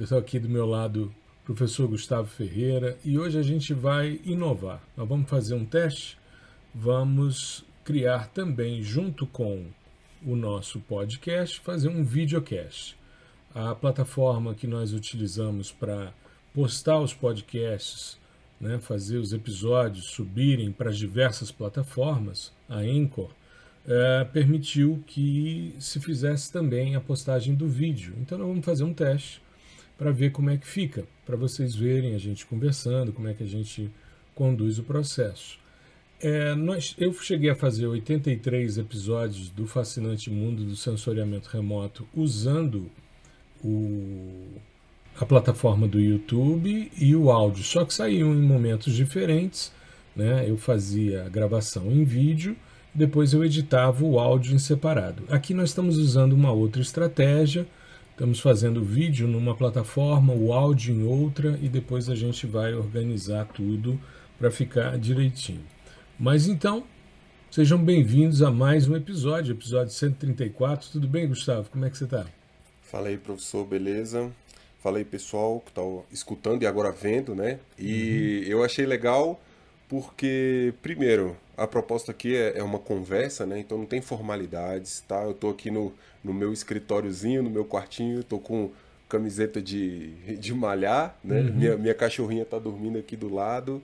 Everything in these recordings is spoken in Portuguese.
estou aqui do meu lado professor Gustavo Ferreira e hoje a gente vai inovar. Nós vamos fazer um teste, vamos criar também, junto com o nosso podcast, fazer um videocast. A plataforma que nós utilizamos para postar os podcasts né, fazer os episódios subirem para as diversas plataformas, a Anchor, é, permitiu que se fizesse também a postagem do vídeo. Então nós vamos fazer um teste para ver como é que fica, para vocês verem a gente conversando, como é que a gente conduz o processo. É, nós, eu cheguei a fazer 83 episódios do fascinante mundo do sensoriamento remoto usando o a plataforma do YouTube e o áudio, só que saíam em momentos diferentes. Né? Eu fazia a gravação em vídeo, depois eu editava o áudio em separado. Aqui nós estamos usando uma outra estratégia. Estamos fazendo o vídeo numa plataforma, o áudio em outra, e depois a gente vai organizar tudo para ficar direitinho. Mas então, sejam bem-vindos a mais um episódio, episódio 134. Tudo bem, Gustavo? Como é que você está? Fala aí, professor, beleza? Fala aí, pessoal que está escutando e agora vendo, né? E uhum. eu achei legal porque, primeiro, a proposta aqui é, é, uma conversa, né? Então não tem formalidades, tá? Eu estou aqui no, no meu escritóriozinho, no meu quartinho, estou com camiseta de, de malhar, né? Uhum. Minha, minha cachorrinha está dormindo aqui do lado.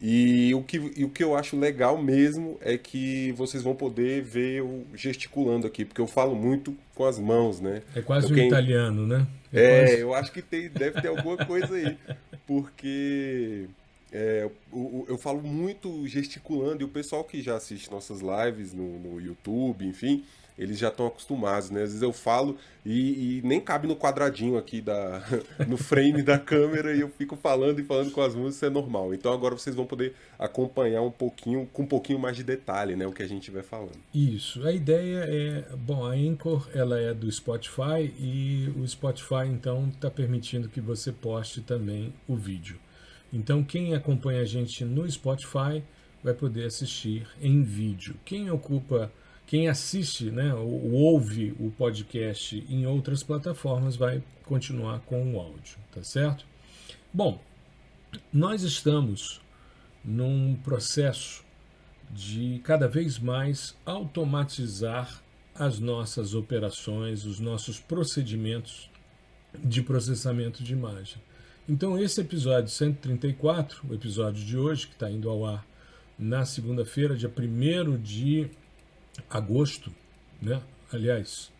E o, que, e o que eu acho legal mesmo é que vocês vão poder ver eu gesticulando aqui, porque eu falo muito com as mãos, né? É quase então, um italiano, né? É, é quase... eu acho que tem, deve ter alguma coisa aí. Porque é, eu, eu, falo muito gesticulando, e o pessoal que já assiste nossas lives no, no YouTube, enfim, eles já estão acostumados, né? Às vezes eu falo e, e, nem cabe no quadradinho aqui da, no frame da câmera e eu fico falando e falando com as músicas, é normal. Então agora vocês vão poder acompanhar um pouquinho, com um pouquinho mais de detalhe, né? O que a gente vai falando. Isso. A ideia é, bom, a Anchor ela é do Spotify e o Spotify então está permitindo que você poste também o vídeo. Então quem acompanha a gente no Spotify vai poder assistir em vídeo. Quem ocupa quem assiste, né, ou ouve o podcast em outras plataformas vai continuar com o áudio, tá certo? Bom, nós estamos num processo de cada vez mais automatizar as nossas operações, os nossos procedimentos de processamento de imagem. Então, esse episódio 134, o episódio de hoje, que está indo ao ar na segunda-feira, dia 1 de agosto, né? Aliás,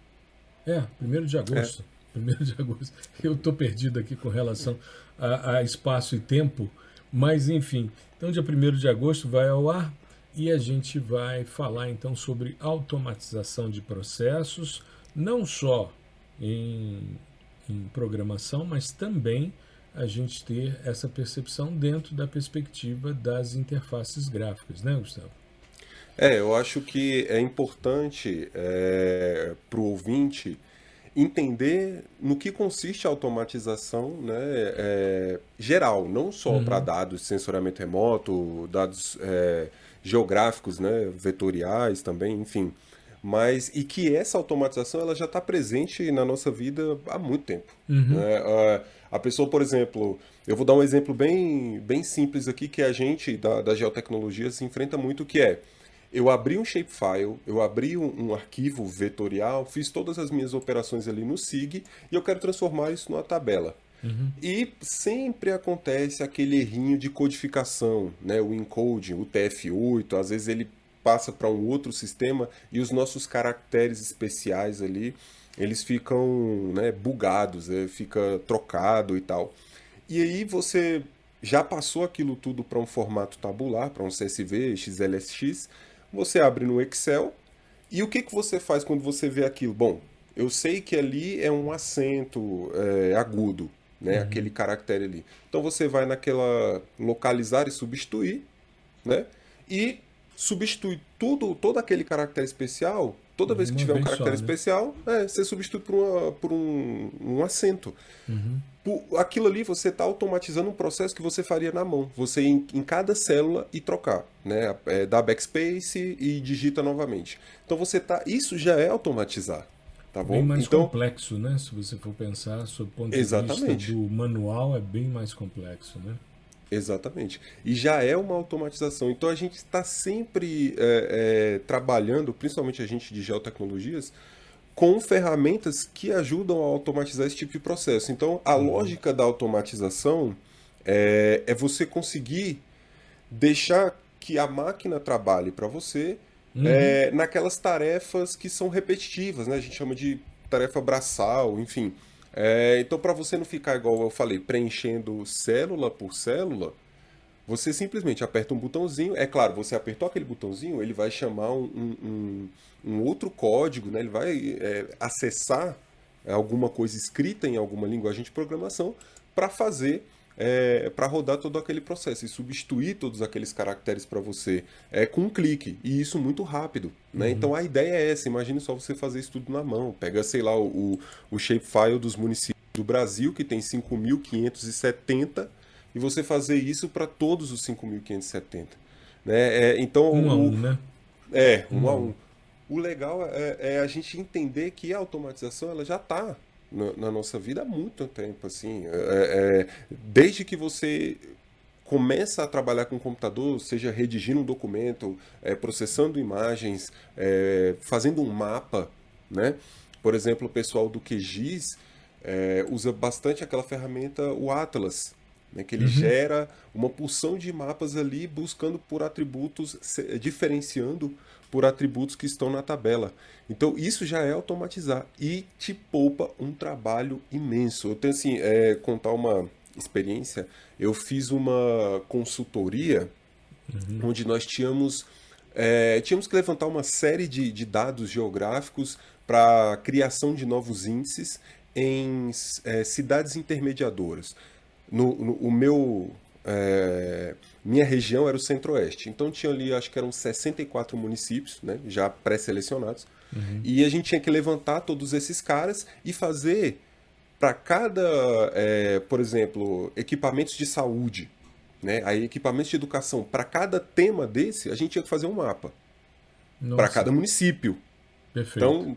é, primeiro de agosto. É. Primeiro de agosto. Eu estou perdido aqui com relação a, a, espaço e tempo, mas enfim. Então, dia 1 de agosto vai ao ar e a gente vai falar então sobre automatização de processos, não só em, em programação, mas também a gente ter essa percepção dentro da perspectiva das interfaces gráficas, né, Gustavo? É, eu acho que é importante é, para o ouvinte entender no que consiste a automatização né, é, geral, não só uhum. para dados de sensoriamento remoto, dados é, geográficos, né, vetoriais também, enfim. Mas e que essa automatização ela já está presente na nossa vida há muito tempo. Uhum. Né? A pessoa, por exemplo, eu vou dar um exemplo bem, bem simples aqui que a gente da, da geotecnologia se enfrenta muito, que é eu abri um shapefile, eu abri um, um, arquivo vetorial, fiz todas as minhas operações ali no SIG e eu quero transformar isso numa tabela. Uhum. E sempre acontece aquele errinho de codificação, né? o encoding, o TF8, às vezes ele passa para um outro sistema e os nossos caracteres especiais ali, eles ficam né, bugados, né? fica trocado e tal. E aí você já passou aquilo tudo para um formato tabular, para um CSV, XLSX, você abre no Excel e o que, que você faz quando você vê aquilo? Bom, eu sei que ali é um acento é, agudo. né? Uhum. Aquele caractere ali. Então você vai naquela localizar e substituir, né? E substitui tudo, todo aquele caractere especial. Toda vez que tiver um caractere só, né? especial, é, você substitui por, uma, por um, um acento. Uhum. Por, aquilo ali você está automatizando um processo que você faria na mão. Você em, em cada célula e trocar, né? É, dá backspace e digita novamente. Então você tá. Isso já é automatizar. Tá bom? Bem mais então, complexo, né? Se você for pensar, sob o ponto exatamente. de vista do manual, é bem mais complexo, né? Exatamente. E já é uma automatização. Então a gente está sempre é, é, trabalhando, principalmente a gente de geotecnologias, com ferramentas que ajudam a automatizar esse tipo de processo. Então a uhum. lógica da automatização é, é você conseguir deixar que a máquina trabalhe para você uhum. é, naquelas tarefas que são repetitivas, né? A gente chama de tarefa braçal, enfim. É, então, para você não ficar igual eu falei, preenchendo célula por célula, você simplesmente aperta um botãozinho. É claro, você apertou aquele botãozinho, ele vai chamar um, um, um outro código, né? ele vai é, acessar alguma coisa escrita em alguma linguagem de programação para fazer é, para rodar todo aquele processo e substituir todos aqueles caracteres para você é, com um clique. E isso muito rápido. Né? Uhum. Então a ideia é essa: imagine só você fazer isso tudo na mão. Pega, sei lá, o, o shapefile dos municípios do Brasil, que tem 5.570, e você fazer isso para todos os 5.570. Né? É, então, um o, a um, né? É, um, um a um. O legal é, é, a gente entender que a automatização ela já está na, na, nossa vida há muito tempo, assim. É, é, desde que você começa a trabalhar com o computador, seja redigindo um documento, é, processando imagens, é, fazendo um mapa, né? Por exemplo, o pessoal do QGIS é, usa bastante aquela ferramenta, o Atlas, né, que ele uhum. gera uma porção de mapas ali buscando por atributos, diferenciando por atributos que estão na tabela. Então isso já é automatizar e te poupa um trabalho imenso. Eu tenho assim, é, contar uma experiência, eu fiz uma consultoria uhum. onde nós tínhamos, é, tínhamos que levantar uma série de, de dados geográficos para criação de novos índices em é, cidades intermediadoras. No, no, o meu é, minha região era o centro-oeste. Então tinha ali, acho que eram 64 municípios, né, já pré-selecionados. Uhum. E a gente tinha que levantar todos esses caras e fazer para cada, é, por exemplo, equipamentos de saúde, né, aí equipamentos de educação, para cada tema desse, a gente tinha que fazer um mapa. Para cada município. Perfeito. Então,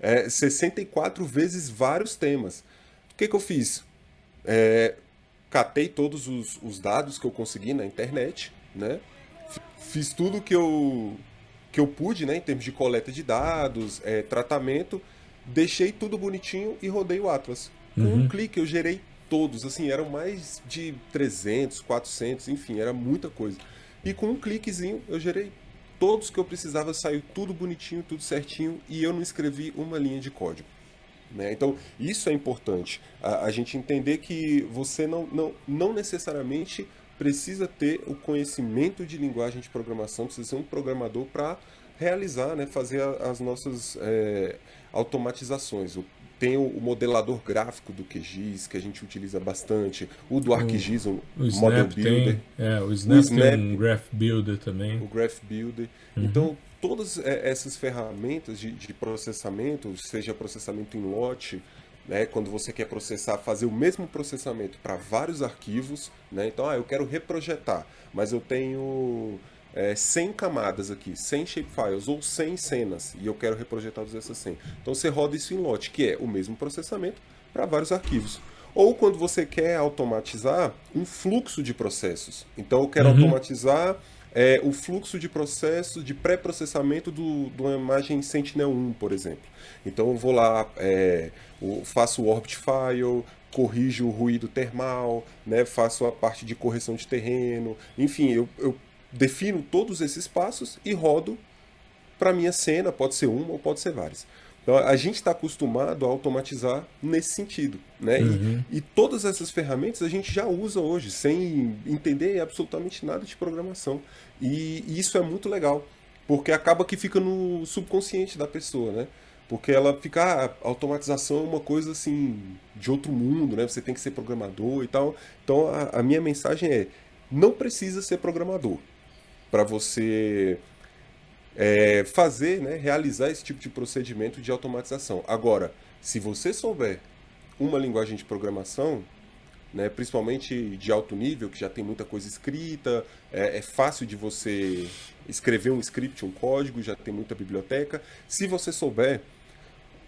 é, 64 vezes vários temas. O que, que eu fiz? É, catei todos os, os dados que eu consegui na internet, né? Fiz tudo que eu, que eu pude, né, em termos de coleta de dados, é, tratamento, deixei tudo bonitinho e rodei o Atlas. Com uhum. um clique eu gerei todos, assim, eram mais de 300, 400, enfim, era muita coisa. E com um cliquezinho eu gerei todos que eu precisava, saiu tudo bonitinho, tudo certinho e eu não escrevi uma linha de código. Né? Então, isso é importante. A, a, gente entender que você não, não, não necessariamente precisa ter o conhecimento de linguagem de programação, precisa ser um programador para realizar, né, fazer a, as nossas é, automatizações. Tem o, o, modelador gráfico do QGIS, que a gente utiliza bastante, o do ArcGIS, o, o Model Builder. Tem, é, o Snap, o Snap um Graph Builder também. O Graph Builder. Uhum. Então, todas é, essas ferramentas de, de processamento, seja processamento em lote, né, quando você quer processar, fazer o mesmo processamento para vários arquivos, né, então, ah, eu quero reprojetar, mas eu tenho é, 100 camadas aqui, 100 shapefiles ou 100 cenas, e eu quero reprojetar todas essas 100. Então você roda isso em lote, que é o mesmo processamento para vários arquivos. Ou quando você quer automatizar um fluxo de processos. Então eu quero uhum. automatizar é, o fluxo de processo de pré-processamento de uma imagem Sentinel-1, por exemplo. Então eu vou lá, é, faço o orbit file, corrijo o ruído termal, né, faço a parte de correção de terreno, enfim, eu, eu defino todos esses passos e rodo para minha cena, pode ser uma ou pode ser várias. Então, a gente está acostumado a automatizar nesse sentido. Né? Uhum. E, e, todas essas ferramentas a gente já usa hoje, sem entender absolutamente nada de programação. E, isso é muito legal, porque acaba que fica no subconsciente da pessoa. Né? Porque ela fica. Ah, a automatização é uma coisa assim, de outro mundo, né? Você tem que ser programador e tal. Então a, a minha mensagem é: não precisa ser programador para você é, fazer, né, realizar esse tipo de procedimento de automatização. Agora, se você souber uma linguagem de programação, né, principalmente de alto nível, que já tem muita coisa escrita, é, é, fácil de você escrever um script, um código, já tem muita biblioteca. Se você souber,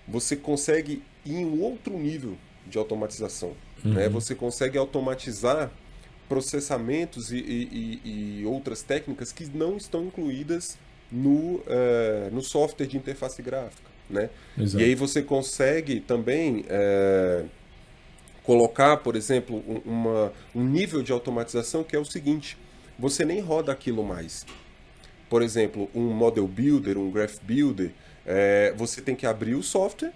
você consegue ir em um outro nível de automatização. Uhum. Né? Você consegue automatizar processamentos e, e, e, outras técnicas que não estão incluídas no, uh, no software de interface gráfica. Né? E aí você consegue também uh, colocar, por exemplo, um, uma, um nível de automatização que é o seguinte: você nem roda aquilo mais. Por exemplo, um model builder, um graph builder, é, você tem que abrir o software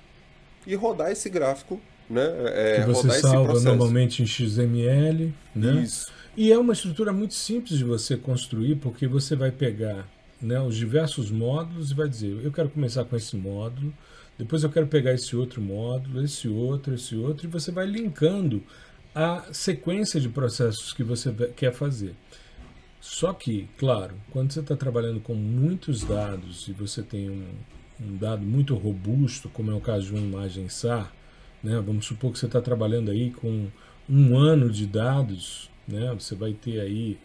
e rodar esse gráfico, né? É, que você salva normalmente em XML, né? Isso. E é uma estrutura muito simples de você construir, porque você vai pegar né, os diversos módulos e vai dizer, eu quero começar com esse módulo, depois eu quero pegar esse outro módulo, esse outro, esse outro, e você vai linkando a sequência de processos que você quer fazer. Só que, claro, quando você está trabalhando com muitos dados e você tem um, um, dado muito robusto, como é o caso de uma imagem SAR, né, vamos supor que você está trabalhando aí com um ano de dados, né, você vai ter aí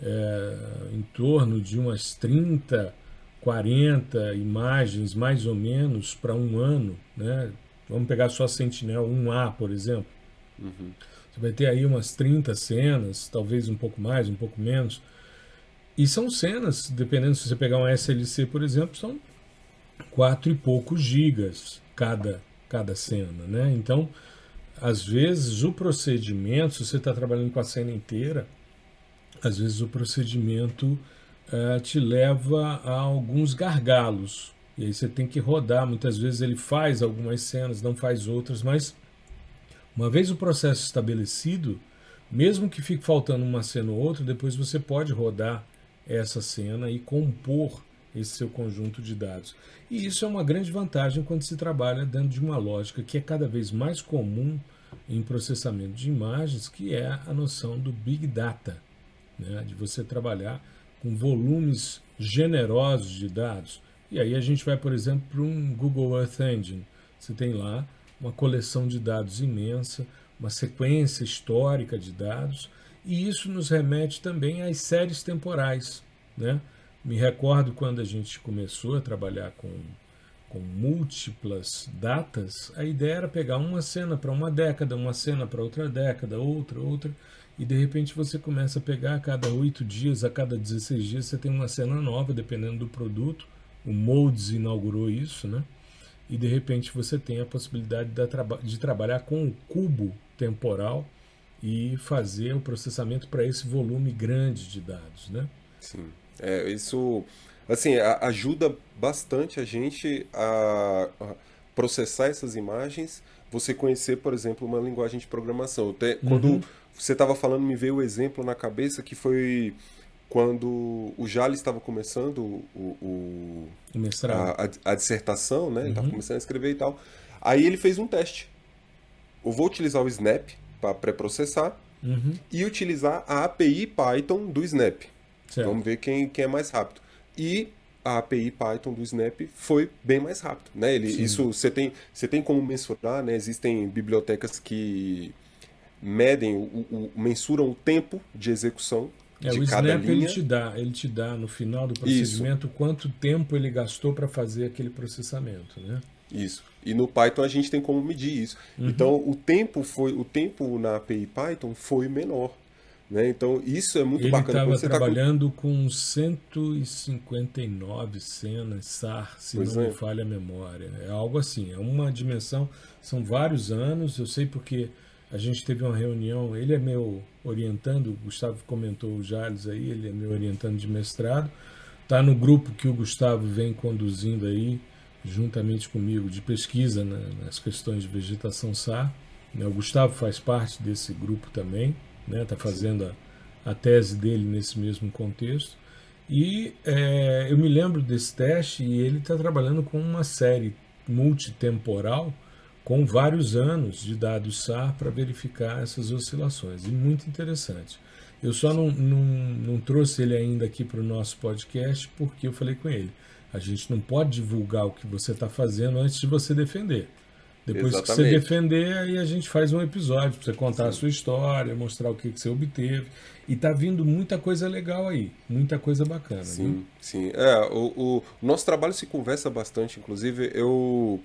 é, em torno de umas 30 40 imagens, mais ou menos, para um ano, né? Vamos pegar só Sentinel 1A, por exemplo. Uhum. Você vai ter aí umas 30 cenas, talvez um pouco mais, um pouco menos. E são cenas, dependendo se você pegar um SLC, por exemplo, são quatro e poucos gigas cada, cada cena, né? Então, às vezes o procedimento, se você está trabalhando com a cena inteira, às vezes o procedimento uh, te leva a alguns gargalos. E aí você tem que rodar. Muitas vezes ele faz algumas cenas, não faz outras, mas uma vez o processo estabelecido, mesmo que fique faltando uma cena ou outra, depois você pode rodar essa cena e compor esse seu conjunto de dados. E isso é uma grande vantagem quando se trabalha dentro de uma lógica que é cada vez mais comum em processamento de imagens, que é a noção do Big Data, né? de você trabalhar com volumes generosos de dados. E aí a gente vai, por exemplo, para um Google Earth Engine. Você tem lá uma coleção de dados imensa, uma sequência histórica de dados, e isso nos remete também às séries temporais. Né? Me recordo quando a gente começou a trabalhar com, com múltiplas datas, a ideia era pegar uma cena para uma década, uma cena para outra década, outra, outra e de repente você começa a pegar a cada oito dias, a cada 16 dias, você tem uma cena nova, dependendo do produto. O Moldes inaugurou isso, né? E de repente você tem a possibilidade de trabalhar com o cubo temporal e fazer o processamento para esse volume grande de dados, né? Sim. É, isso assim ajuda bastante a gente a processar essas imagens. Você conhecer, por exemplo, uma linguagem de programação. Até quando uhum você estava falando, me veio o exemplo na cabeça que foi quando o Jales estava começando o, o, o a, a, a, dissertação, né? Ele estava uhum. começando a escrever e tal. Aí ele fez um teste. Eu vou utilizar o Snap para pré-processar uhum. e utilizar a API Python do Snap. Certo. Vamos ver quem, quem é mais rápido. E a API Python do Snap foi bem mais rápido, né? Ele, isso você tem, você tem como mensurar, né? Existem bibliotecas que medem, o, o, mensuram o tempo de execução é, de o cada Snap linha. Ele te, dá, ele te dá no final do procedimento Isso. quanto tempo ele gastou para fazer aquele processamento, né? Isso. E no Python a gente tem como medir isso. Uhum. Então o tempo foi o tempo na API Python foi menor. Né? Então isso é muito ele bacana. Ele estava trabalhando tá com... com 159 cenas SAR, se pois não é. me falha a memória. É algo assim, é uma dimensão, são vários anos, eu sei porque a gente teve uma reunião, ele é meu orientando, o Gustavo comentou o Jales aí, ele é meu orientando de mestrado. Está no grupo que o Gustavo vem conduzindo aí, juntamente comigo, de pesquisa né, nas questões de vegetação SAR. Né, o Gustavo faz parte desse grupo também, está né, tá fazendo a, a, tese dele nesse mesmo contexto. E é, eu me lembro desse teste e ele está trabalhando com uma série multitemporal com vários anos de dados SAR para verificar essas oscilações. E muito interessante. Eu só não, não, não trouxe ele ainda aqui para o nosso podcast porque eu falei com ele. A gente não pode divulgar o que você está fazendo antes de você defender. Depois Exatamente. que você defender, aí a gente faz um episódio para você contar Sim. a sua história, mostrar o que, que você obteve. E tá vindo muita coisa legal aí, muita coisa bacana. Sim, viu? sim. É, o, o, nosso trabalho se conversa bastante, inclusive eu,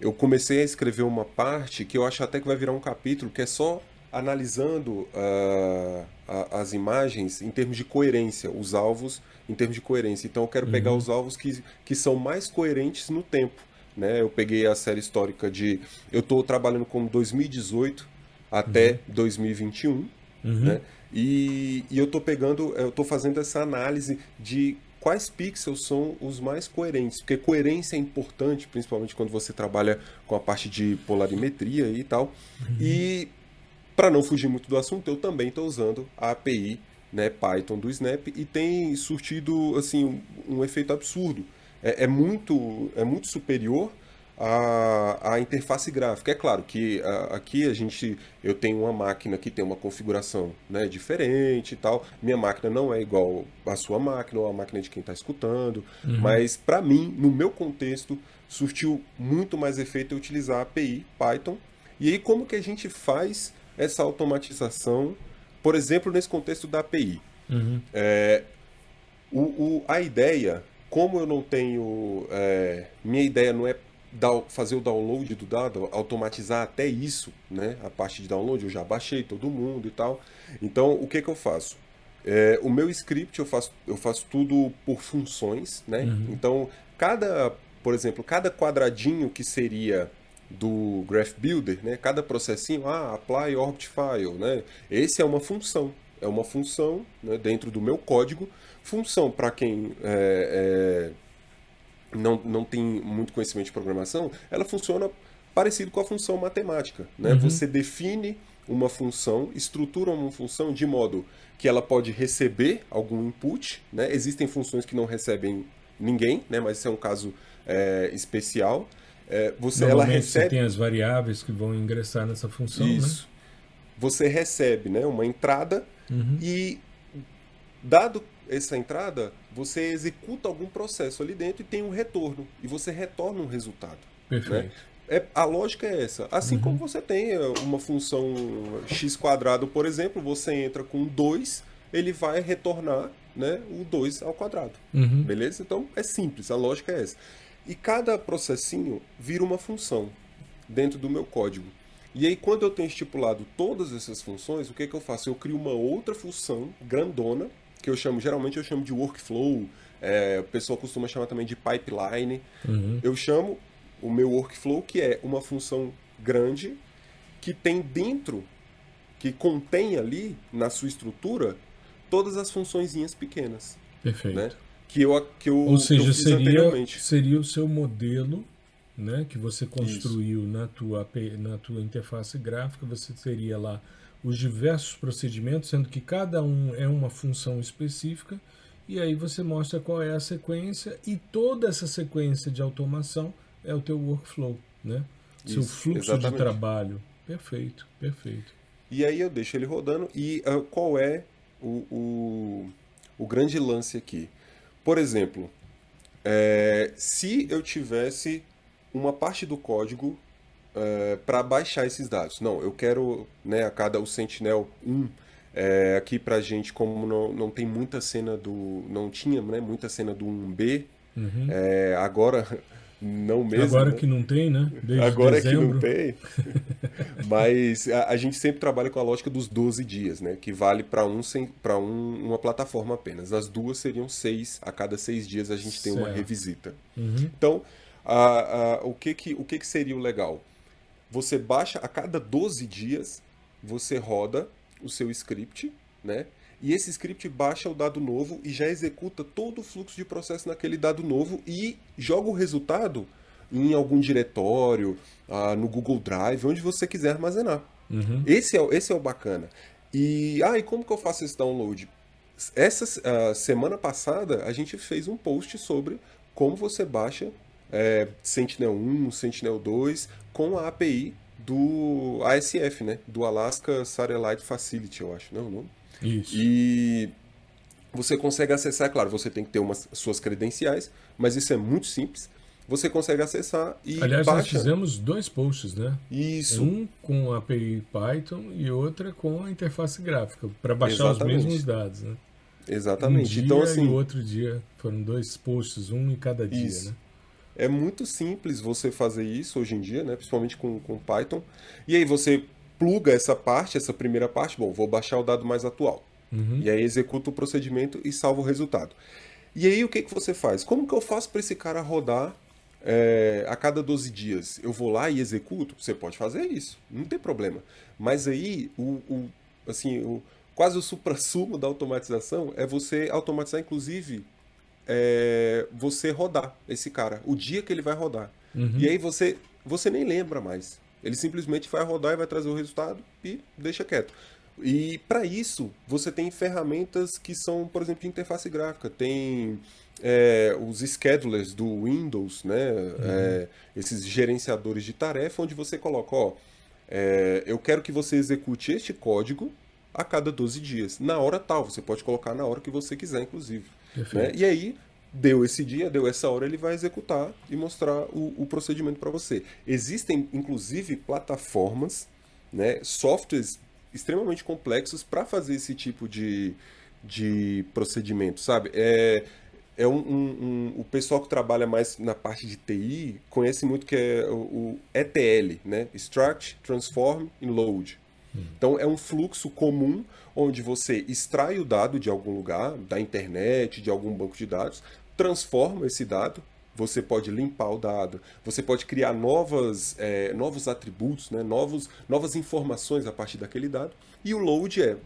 eu comecei a escrever uma parte que eu acho até que vai virar um capítulo, que é só analisando uh, a, as imagens em termos de coerência, os alvos em termos de coerência. Então eu quero pegar uhum. os alvos que, que são mais coerentes no tempo. Né? Eu peguei a série histórica de. Eu estou trabalhando com 2018 até uhum. 2021. Uhum. Né? E, e eu estou pegando, eu estou fazendo essa análise de quais pixels são os mais coerentes, porque coerência é importante, principalmente quando você trabalha com a parte de polarimetria e tal. Uhum. E para não fugir muito do assunto, eu também estou usando a API né, Python do Snap e tem surtido assim um, um efeito absurdo. É, é, muito, é muito superior à, à interface gráfica. É claro que a, aqui a gente, eu tenho uma máquina que tem uma configuração né, diferente e tal. Minha máquina não é igual à sua máquina ou à máquina de quem está escutando, uhum. mas para mim, no meu contexto, surtiu muito mais efeito eu utilizar a API Python. E aí como que a gente faz essa automatização, por exemplo, nesse contexto da API. Uhum. É, o, o, a ideia, como eu não tenho. É, minha ideia não é fazer o download do dado, automatizar até isso, né? A parte de download, eu já baixei todo mundo e tal. Então, o que, que eu faço? É, o meu script eu faço, eu faço tudo por funções, né? Uhum. Então, cada, por exemplo, cada quadradinho que seria do Graph Builder, né? Cada processinho, ah, apply orbit file, né? Esse é uma função, é uma função né, dentro do meu código. Função para quem é, é, não, não tem muito conhecimento de programação, ela funciona parecido com a função matemática, né? Uhum. Você define uma função, estrutura uma função de modo que ela pode receber algum input, né? Existem funções que não recebem ninguém, né? Mas esse é um caso é, especial. É, você, ela recebe... você tem as variáveis que vão ingressar nessa função, né? Isso. Né? Você recebe né, uma entrada uhum. e, dado essa entrada, você executa algum processo ali dentro e tem um retorno. E você retorna um resultado. Né? Perfeito. Né? É, a lógica é essa. Assim uhum. como você tem é, uma função x quadrado, por exemplo, você entra com 2, ele vai retornar né, o 2 ao quadrado. Uhum. Beleza? Então é simples, a lógica é essa. E cada processinho vira uma função dentro do meu código. E aí, quando eu tenho estipulado todas essas funções, o que, é que eu faço? Eu crio uma outra função grandona, que eu chamo, geralmente eu chamo de workflow, é, o pessoal costuma chamar também de pipeline. Uhum. Eu chamo o meu workflow, que é uma função grande, que tem dentro, que contém ali na sua estrutura, todas as funçõezinhas pequenas. Perfeito. Né? que eu, que eu, Ou seja, seria, seria o seu modelo né, que você construiu na tua, na tua interface gráfica, você teria lá os diversos procedimentos, sendo que cada um é uma função específica, e aí você mostra qual é a sequência, e toda essa sequência de automação é o teu workflow, né? Isso, seu fluxo exatamente. de trabalho. Perfeito, perfeito. E aí eu deixo ele rodando, e uh, qual é o, o, o grande lance aqui? Por exemplo, é, se eu tivesse uma parte do código é, para baixar esses dados, não, eu quero né, a cada o Sentinel 1 é, aqui para gente, como não, não tem muita cena do. não tinha né, muita cena do 1B, uhum. é, agora não mesmo. Agora né? que não tem, né? Desde Agora dezembro. que não tem. Mas a, a, gente sempre trabalha com a lógica dos 12 dias, né? Que vale para um, um, uma plataforma apenas. As duas seriam seis. A cada seis dias a gente tem certo. uma revisita. Uhum. Então, a, a, o, que, que, o que, que seria o legal? Você baixa a cada 12 dias, você roda o seu script, né? E esse script baixa o dado novo e já executa todo o fluxo de processo naquele dado novo e joga o resultado em algum diretório, ah, no Google Drive, onde você quiser armazenar. Uhum. Esse, é, esse é o bacana. E, ah, e como que eu faço esse download? Essa uh, semana passada a gente fez um post sobre como você baixa é, Sentinel-1, Sentinel-2 com a API do ASF, né? Do Alaska Satellite Facility, eu acho, não é o nome? Isso. E você consegue acessar, é claro, você tem que ter umas suas credenciais, mas isso é muito simples. Você consegue acessar e Aliás, baixa. nós fizemos dois posts, né? Isso. Um com a API Python e outra com a interface gráfica, para baixar Exatamente. os mesmos dados, né? Exatamente. Um dia então, e assim, o outro dia. Foram dois posts, um em cada dia, Isso. né? É muito simples você fazer isso hoje em dia, né? principalmente com, com Python. E aí você pluga essa parte, essa primeira parte, bom, vou baixar o dado mais atual. Uhum. E aí executa o procedimento e salva o resultado. E aí o que, que você faz? Como que eu faço para esse cara rodar é, a cada 12 dias? Eu vou lá e executo? Você pode fazer isso, não tem problema. Mas aí, o, o- assim, o, quase o supra-sumo da automatização é você automatizar, inclusive, é, você rodar esse cara, o dia que ele vai rodar. Uhum. E aí você, você nem lembra mais. Ele simplesmente vai rodar e vai trazer o resultado e deixa quieto. E para isso, você tem ferramentas que são, por exemplo, de interface gráfica. Tem é, os schedulers do Windows, né? É, esses gerenciadores de tarefa, onde você coloca, ó, é, eu quero que você execute este código a cada 12 dias, na hora tal. Você pode colocar na hora que você quiser, inclusive. Né? E aí, deu esse dia, deu essa hora, ele vai executar e mostrar o, o procedimento para você. Existem, inclusive, plataformas, né, softwares extremamente complexos para fazer esse tipo de, de procedimento, sabe? É, é um, um- um- o pessoal que trabalha mais na parte de TI conhece muito que é o, o ETL, né? Extract, Transform e Load. Então é um fluxo comum onde você extrai o dado de algum lugar, da internet, de algum banco de dados, transforma esse dado. Você pode limpar o dado, você pode criar novas, eh, novos atributos, né? novos, novas informações a partir daquele dado. E o load é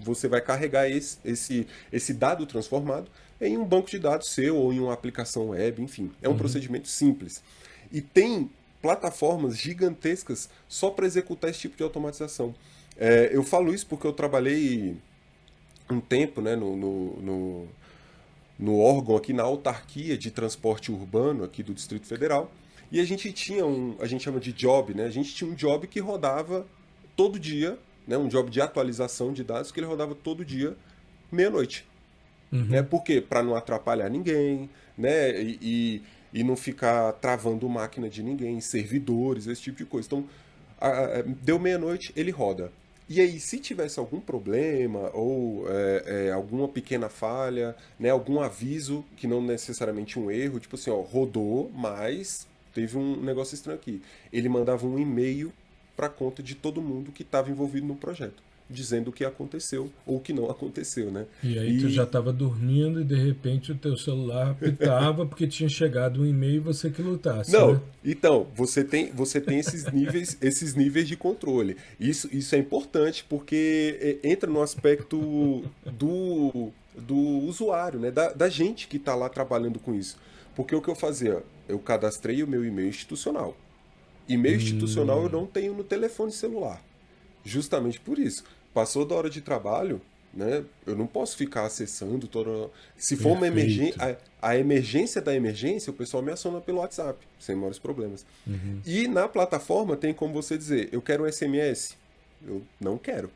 você vai carregar esse, esse, esse dado transformado em um banco de dados seu ou em uma aplicação web, enfim. É um procedimento simples. E tem plataformas gigantescas só para executar esse tipo de automatização. É, eu falo isso porque eu trabalhei um tempo né, no, no, no, no órgão aqui na autarquia de transporte urbano aqui do Distrito Federal. E a gente tinha um, a gente chama de job, né? A gente tinha um job que rodava todo dia, né? Um job de atualização de dados que ele rodava todo dia, meia-noite. Uhum. Né? Por quê? Para não atrapalhar ninguém, né? E, e, e não ficar travando máquina de ninguém, servidores, esse tipo de coisa. Então, a- a- deu meia-noite, ele roda. E aí, se tivesse algum problema ou é, é, alguma pequena falha, né, algum aviso que não necessariamente um erro, tipo assim, ó, rodou, mas teve um negócio estranho aqui. Ele mandava um e-mail para conta de todo mundo que estava envolvido no projeto, dizendo o que aconteceu ou o que não aconteceu, né? E aí tu já estava dormindo e de repente o teu celular pitava porque tinha chegado um e-mail e você que lutasse. Não, né? então, você tem, você tem esses níveis, esses níveis de controle. Isso, isso é importante porque é, entra no aspecto do, do usuário, né? da, da gente que está lá trabalhando com isso. Porque o que eu fazia? Eu cadastrei o meu e-mail institucional. E-mail institucional eu não tenho no telefone celular. Justamente por isso. Passou da hora de trabalho, né? Eu não posso ficar acessando toda. Se for uma Perfeito. emergência. A, emergência da emergência, o pessoal me aciona pelo WhatsApp, sem maiores problemas. E na plataforma tem como você dizer, eu quero um SMS. Eu não quero.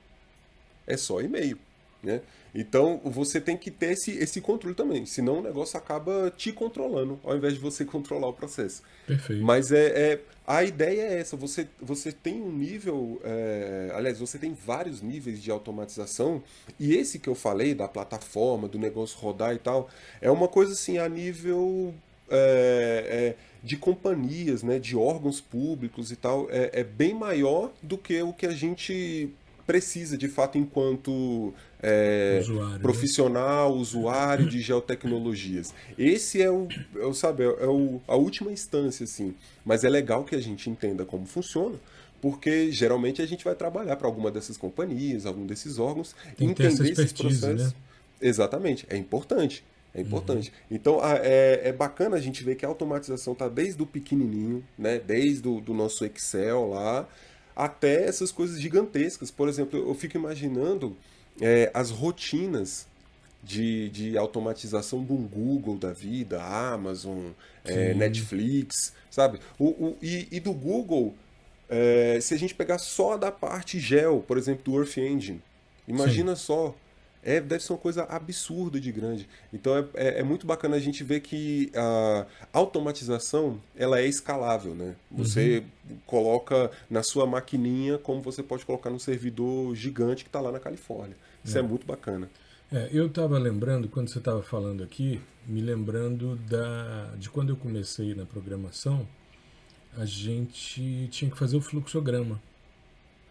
É só e-mail. Né? Então você tem que ter esse, esse controle também, senão o negócio acaba te controlando, ao invés de você controlar o processo. Perfeito. Mas é, é- a ideia é essa. Você, você tem um nível. é, aliás, você tem vários níveis de automatização. E esse que eu falei, da plataforma, do negócio rodar e tal, é uma coisa assim a nível. é, é, de companhias, né, de órgãos públicos e tal, é, é bem maior do que o que a gente precisa de fato enquanto é, Usuário, né? profissional, usuário de geotecnologias. Esse é o, é o sabe, é o, a última instância, assim. Mas é legal que a gente entenda como funciona, porque geralmente a gente vai trabalhar para alguma dessas companhias, algum desses órgãos, Tem entender esses expertise, processos. né? Exatamente, é importante. É importante. Uhum. Então a- é, é bacana a gente ver que a automatização está desde o pequenininho, né? desde o do nosso Excel lá, até essas coisas gigantescas. Por exemplo, eu fico imaginando é, as rotinas de, de automatização de um Google da vida, Amazon, é, Netflix, sabe? O, o, e, e do Google, é, se a gente pegar só da parte gel, por exemplo, do Earth Engine, imagina Sim. só. É, deve ser uma coisa absurda de grande. Então é, é, é, muito bacana a gente ver que a automatização ela é escalável, né? Você uhum. coloca na sua maquininha como você pode colocar no servidor gigante que está lá na Califórnia. Isso é, é muito bacana. É, eu estava lembrando, quando você estava falando aqui, me lembrando da, de quando eu comecei na programação, a gente tinha que fazer o fluxograma.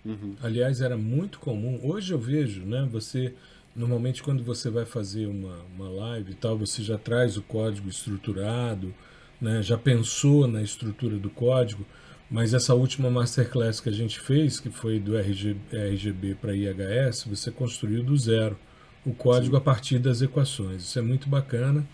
Uhum. Aliás, era muito comum. Hoje eu vejo, né? Você normalmente quando você vai fazer uma, uma live e tal, você já traz o código estruturado, né? Já pensou na estrutura do código. Mas essa última masterclass que a gente fez, que foi do RG, RGB para IHS, você construiu do zero o código Sim. a partir das equações. Isso é muito bacana,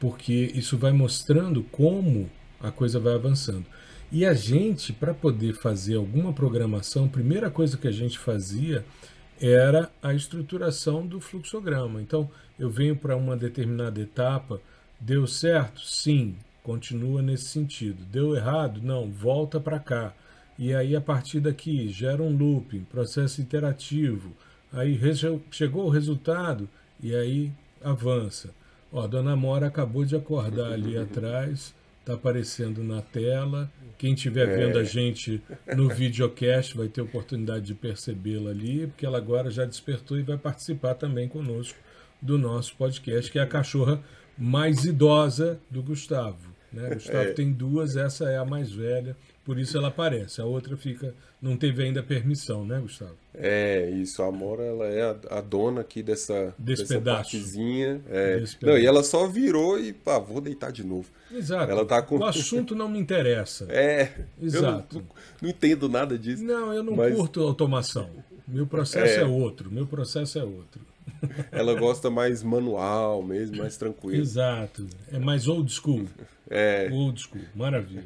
porque isso vai mostrando como a coisa vai avançando. E a gente, para poder fazer alguma programação, a primeira coisa que a gente fazia era a estruturação do fluxograma. Então, eu venho para uma determinada etapa, deu certo? Sim, continua nesse sentido. Deu errado? Não, volta para cá. E aí, a partir daqui, gera um looping, processo interativo Aí chegou o resultado e aí avança. Ó, a dona Mora acabou de acordar ali atrás, está aparecendo na tela. Quem estiver é. vendo a gente no videocast vai ter oportunidade de percebê-la ali, porque ela agora já despertou e vai participar também conosco do nosso podcast, que é a cachorra mais idosa do Gustavo. Né? Gustavo é. tem duas, essa é a mais velha, por isso ela aparece. A outra fica, não teve ainda permissão, né, Gustavo? É, isso. A Amora, ela é a, a dona aqui dessa, Desse dessa pedaço. partezinha. É. Desse não, e ela só virou e, pá, vou deitar de novo. Exato. Ela tá com... O assunto não me interessa. É. Exato. Não, não, entendo nada disso. Não, eu não mas... curto automação. Meu processo é. é outro. Meu processo é outro. Ela gosta mais manual mesmo, mais tranquilo. Exato. É mais old school. É. Old school, maravilha.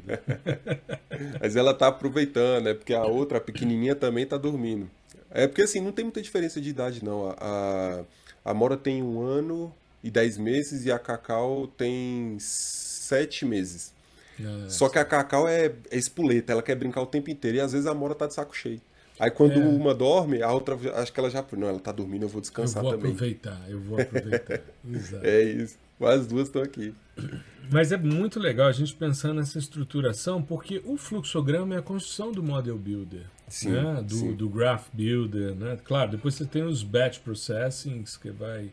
Mas ela tá aproveitando, né? Porque a outra, a pequenininha, também tá dormindo. É porque assim, não tem muita diferença de idade, não. A, a, Mora tem um ano e dez meses e a Cacau tem sete meses. Ah, Só que a Cacau é, é espoleta, ela quer brincar o tempo inteiro e às vezes a Mora tá de saco cheio. Aí quando é. uma dorme, a outra acho que ela já. Não, ela tá dormindo, eu vou descansar também. Eu vou também. aproveitar, eu vou aproveitar. Exato. É isso. As duas estão aqui. Mas é muito legal a gente pensar nessa estruturação, porque o fluxograma é a construção do Model Builder, sim, né? do, sim. do Graph Builder. Né? Claro, depois você tem os Batch Processings que vai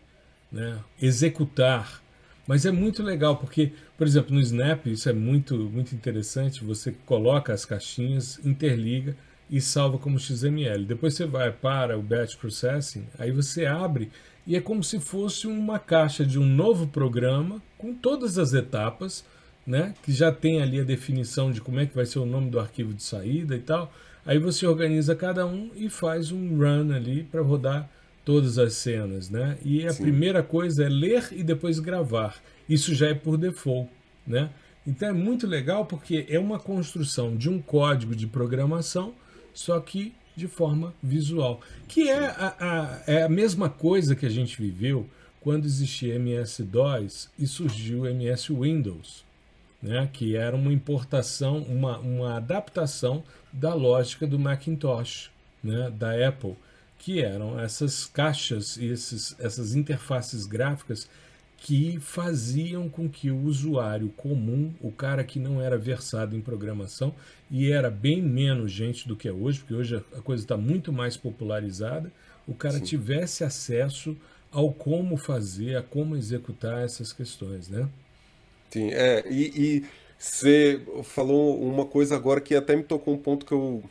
né, executar. Mas é muito legal, porque, por exemplo, no Snap, isso é muito, muito interessante, você coloca as caixinhas, interliga e salva como XML. Depois você vai para o Batch Processing, aí você abre e é como se fosse uma caixa de um novo programa com todas as etapas, né, que já tem ali a definição de como é que vai ser o nome do arquivo de saída e tal. Aí você organiza cada um e faz um run ali para rodar todas as cenas, né? E a Sim. primeira coisa é ler e depois gravar. Isso já é por default, né? Então é muito legal porque é uma construção de um código de programação, só que de forma visual. Que é a, a, é a mesma coisa que a gente viveu quando existia MS-DOS e surgiu o MS Windows, né? que era uma importação, uma, uma adaptação da lógica do Macintosh, né? da Apple, que eram essas caixas e esses, essas interfaces gráficas que faziam com que o usuário comum, o cara que não era versado em programação, e era bem menos gente do que é hoje, porque hoje a coisa está muito mais popularizada, o cara Sim. tivesse acesso ao como fazer, a como executar essas questões, né? Sim, é, e, você falou uma coisa agora que até me tocou um ponto que eu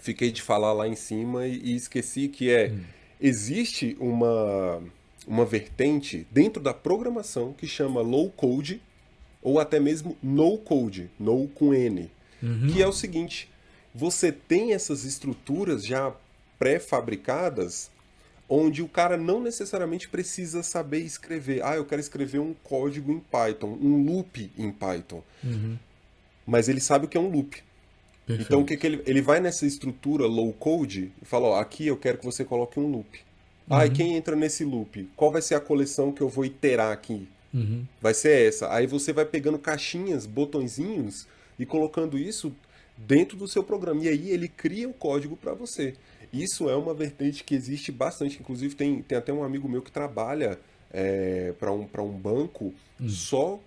fiquei de falar lá em cima e, e esqueci, que é, hum. existe uma uma vertente dentro da programação que chama low code ou até mesmo no code, no com N, uhum. que é o seguinte: você tem essas estruturas já pré-fabricadas onde o cara não necessariamente precisa saber escrever. Ah, eu quero escrever um código em Python, um loop em Python. Uhum. Mas ele sabe o que é um loop. Perfeito. Então o que, que ele, ele vai nessa estrutura low code e fala, ó, aqui eu quero que você coloque um loop. Uhum. Ah, e quem entra nesse loop? Qual vai ser a coleção que eu vou iterar aqui? Uhum. Vai ser essa. Aí você vai pegando caixinhas, botõezinhos e colocando isso dentro do seu programa. E aí ele cria o código para você. Isso é uma vertente que existe bastante. Inclusive, tem, tem até um amigo meu que trabalha é, para um, um banco uhum. só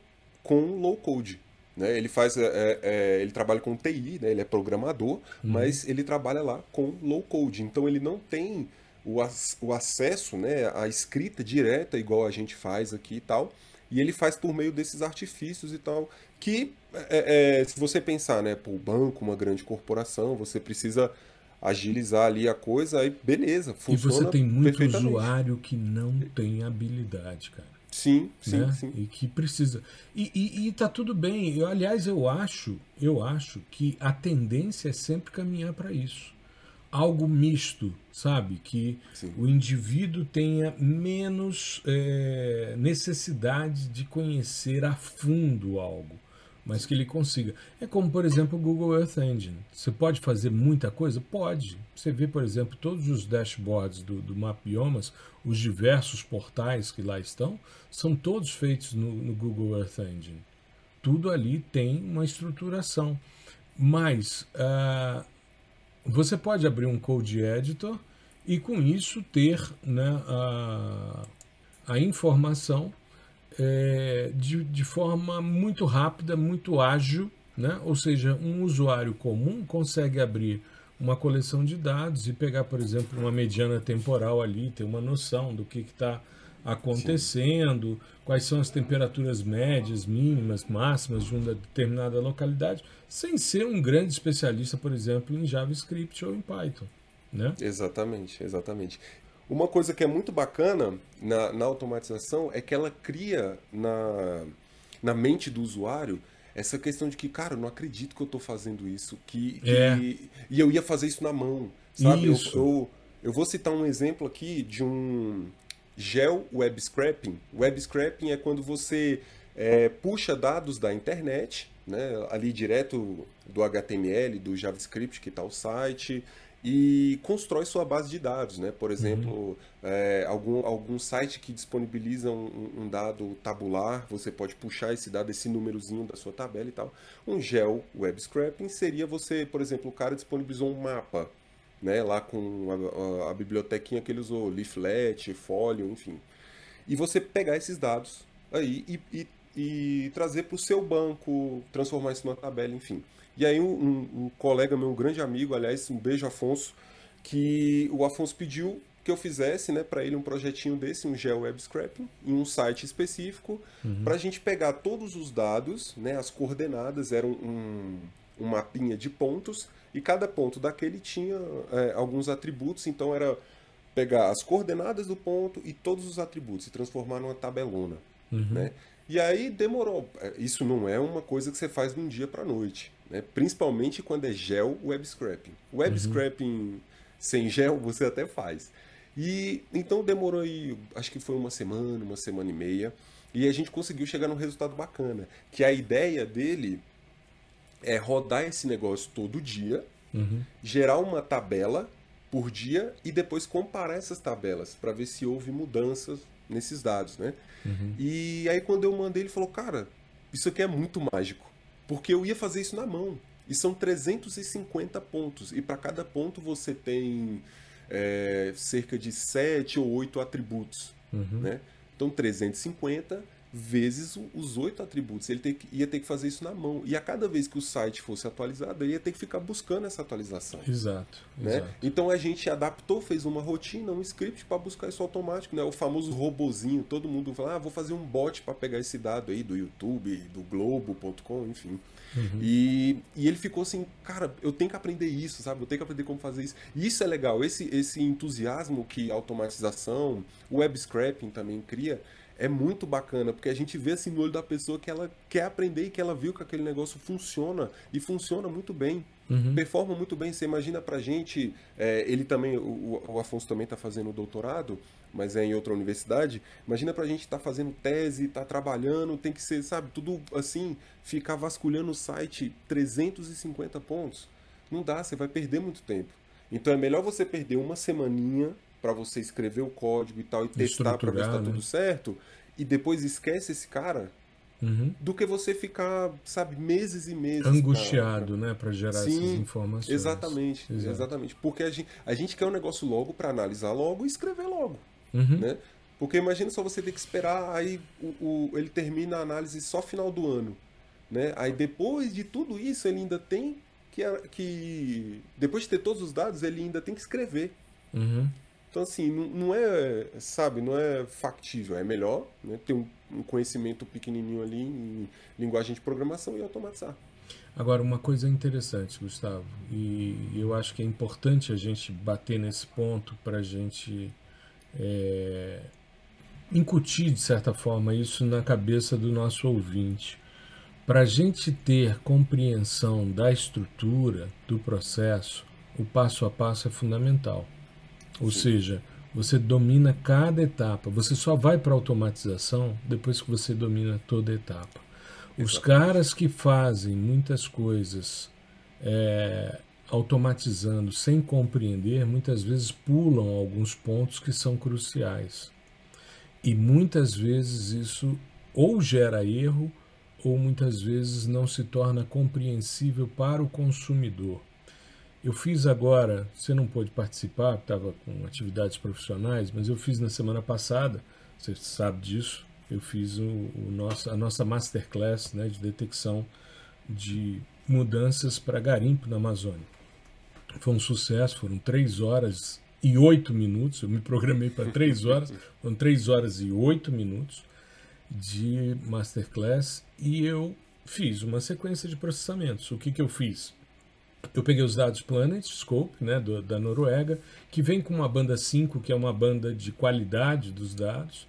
com low code. Né? Ele faz, é, é ele trabalha com TI, né? ele é programador, uhum. mas ele trabalha lá com low code. Então ele não tem o, o acesso né, à escrita direta igual a gente faz aqui e tal. E ele faz por meio desses artifícios e tal, que é, é, se você pensar, né, o banco, uma grande corporação, você precisa agilizar ali a coisa, aí beleza, funciona E você tem muito usuário que não tem habilidade, cara. Sim, sim, né? sim. E que precisa. E, e, e tá tudo bem. Eu, aliás, eu acho, eu acho que a tendência é sempre caminhar para isso algo misto, sabe? Que Sim. o indivíduo tenha menos é, necessidade de conhecer a fundo algo, mas que ele consiga. É como, por exemplo, o Google Earth Engine. Você pode fazer muita coisa? Pode. Você vê, por exemplo, todos os dashboards do, do Map Biomas, os diversos portais que lá estão, são todos feitos no, no Google Earth Engine. Tudo ali tem uma estruturação. Mas uh, você pode abrir um code editor e com isso ter né, a, a informação é, de, de forma muito rápida, muito ágil, né? ou seja, um usuário comum consegue abrir uma coleção de dados e pegar, por exemplo, uma mediana temporal ali, ter uma noção do que está acontecendo, Sim. quais são as temperaturas médias, mínimas, máximas de uma determinada localidade, sem ser um grande especialista, por exemplo, em JavaScript ou em Python. Né? Exatamente, exatamente. Uma coisa que é muito bacana na, na automatização é que ela cria na, na mente do usuário essa questão de que, cara, eu não acredito que eu estou fazendo isso, que, que é. e eu ia fazer isso na mão, sabe? Eu, eu, eu, vou citar um exemplo aqui de um Gel Web Scraping. Web Scraping é quando você é, puxa dados da internet, né, ali direto do HTML, do JavaScript que está o site, e constrói sua base de dados. Né? Por exemplo, uhum. é, algum, algum site que disponibiliza um, um, dado tabular, você pode puxar esse dado, esse númerozinho da sua tabela e tal. Um Gel Web Scraping seria você, por exemplo, o cara disponibilizou um mapa né, lá com a, a, a bibliotequinha que ele usou, leaflet, folio, enfim. E você pegar esses dados aí e, e, e trazer para o seu banco, transformar isso numa tabela, enfim. E aí um, um, um, colega meu, um grande amigo, aliás, um beijo Afonso, que o Afonso pediu que eu fizesse né, para ele um projetinho desse, um Geo Web Scraping, em um site específico, uhum. para a gente pegar todos os dados, né, as coordenadas, eram um, um mapinha de pontos, e cada ponto daquele tinha é, alguns atributos, então era pegar as coordenadas do ponto e todos os atributos e transformar numa tabelona. Uhum. Né? E aí demorou. É, isso não é uma coisa que você faz de um dia para noite, né? principalmente quando é gel web scraping. Web uhum. scraping sem gel você até faz. E então demorou aí, acho que foi uma semana, uma semana e meia, e a gente conseguiu chegar num resultado bacana, que a ideia dele é rodar esse negócio todo dia, uhum. gerar uma tabela por dia e depois comparar essas tabelas para ver se houve mudanças nesses dados, né? Uhum. E aí quando eu mandei ele falou, cara, isso aqui é muito mágico, porque eu ia fazer isso na mão e são 350 pontos e para cada ponto você tem é, cerca de 7 ou 8 atributos, uhum. né? Então 350 vezes os oito atributos. Ele que, ia ter que fazer isso na mão. E a cada vez que o site fosse atualizado, ele ia ter que ficar buscando essa atualização. Exato. Né? exato. Então a gente adaptou, fez uma rotina, um script para buscar isso automático. Né? O famoso robozinho. Todo mundo fala, ah, vou fazer um bot para pegar esse dado aí do YouTube, do Globo.com, enfim. Uhum. E, e ele ficou assim, cara, eu tenho que aprender isso, sabe? Eu tenho que aprender como fazer isso. E isso é legal, esse, esse entusiasmo que a automatização, o web scraping também cria, é muito bacana, porque a gente vê assim no olho da pessoa que ela quer aprender e que ela viu que aquele negócio funciona e funciona muito bem. Uhum. Performa muito bem. Você imagina pra gente, é, ele também, o, o Afonso também está fazendo doutorado, mas é em outra universidade. Imagina pra gente estar tá fazendo tese, tá trabalhando, tem que ser, sabe, tudo assim, ficar vasculhando o site 350 pontos. Não dá, você vai perder muito tempo. Então é melhor você perder uma semaninha para você escrever o código e tal e testar para ver se tá né? tudo certo e depois esquece esse cara, uhum. do que você ficar, sabe, meses e meses. Angustiado, pra... né, para gerar Sim, essas informações. Exatamente, Exato. exatamente. Porque a gente, a gente quer um negócio logo para analisar logo e escrever logo. Uhum. Né? Porque imagina só você ter que esperar, aí o, o, ele termina a análise só final do ano. Né? Aí depois de tudo isso, ele ainda tem que. que depois de ter todos os dados, ele ainda tem que escrever. Uhum. Então, assim, não, não, é, sabe, não é factível. É melhor né, ter um, um, conhecimento pequenininho ali em linguagem de programação e automatizar. Agora, uma coisa interessante, Gustavo, e eu acho que é importante a gente bater nesse ponto para a gente é, incutir, de certa forma, isso na cabeça do nosso ouvinte. Para a gente ter compreensão da estrutura do processo, o passo a passo é fundamental. Ou Sim. seja, você domina cada etapa. Você só vai para a automatização depois que você domina toda a etapa. Os caras que fazem muitas coisas é, automatizando sem compreender, muitas vezes pulam alguns pontos que são cruciais. E muitas vezes isso ou gera erro ou muitas vezes não se torna compreensível para o consumidor. Eu fiz agora, você não pôde participar, estava com atividades profissionais, mas eu fiz na semana passada, você sabe disso, eu fiz o, o nosso, a nossa masterclass né, de detecção de mudanças para garimpo na Amazônia. Foi um sucesso, foram três horas e oito minutos, eu me programei para três horas, foram três horas e oito minutos de masterclass e eu fiz uma sequência de processamentos. O que, que eu fiz? Eu peguei os dados Planet Scope, né, do, da Noruega, que vem com uma banda 5, que é uma banda de qualidade dos dados,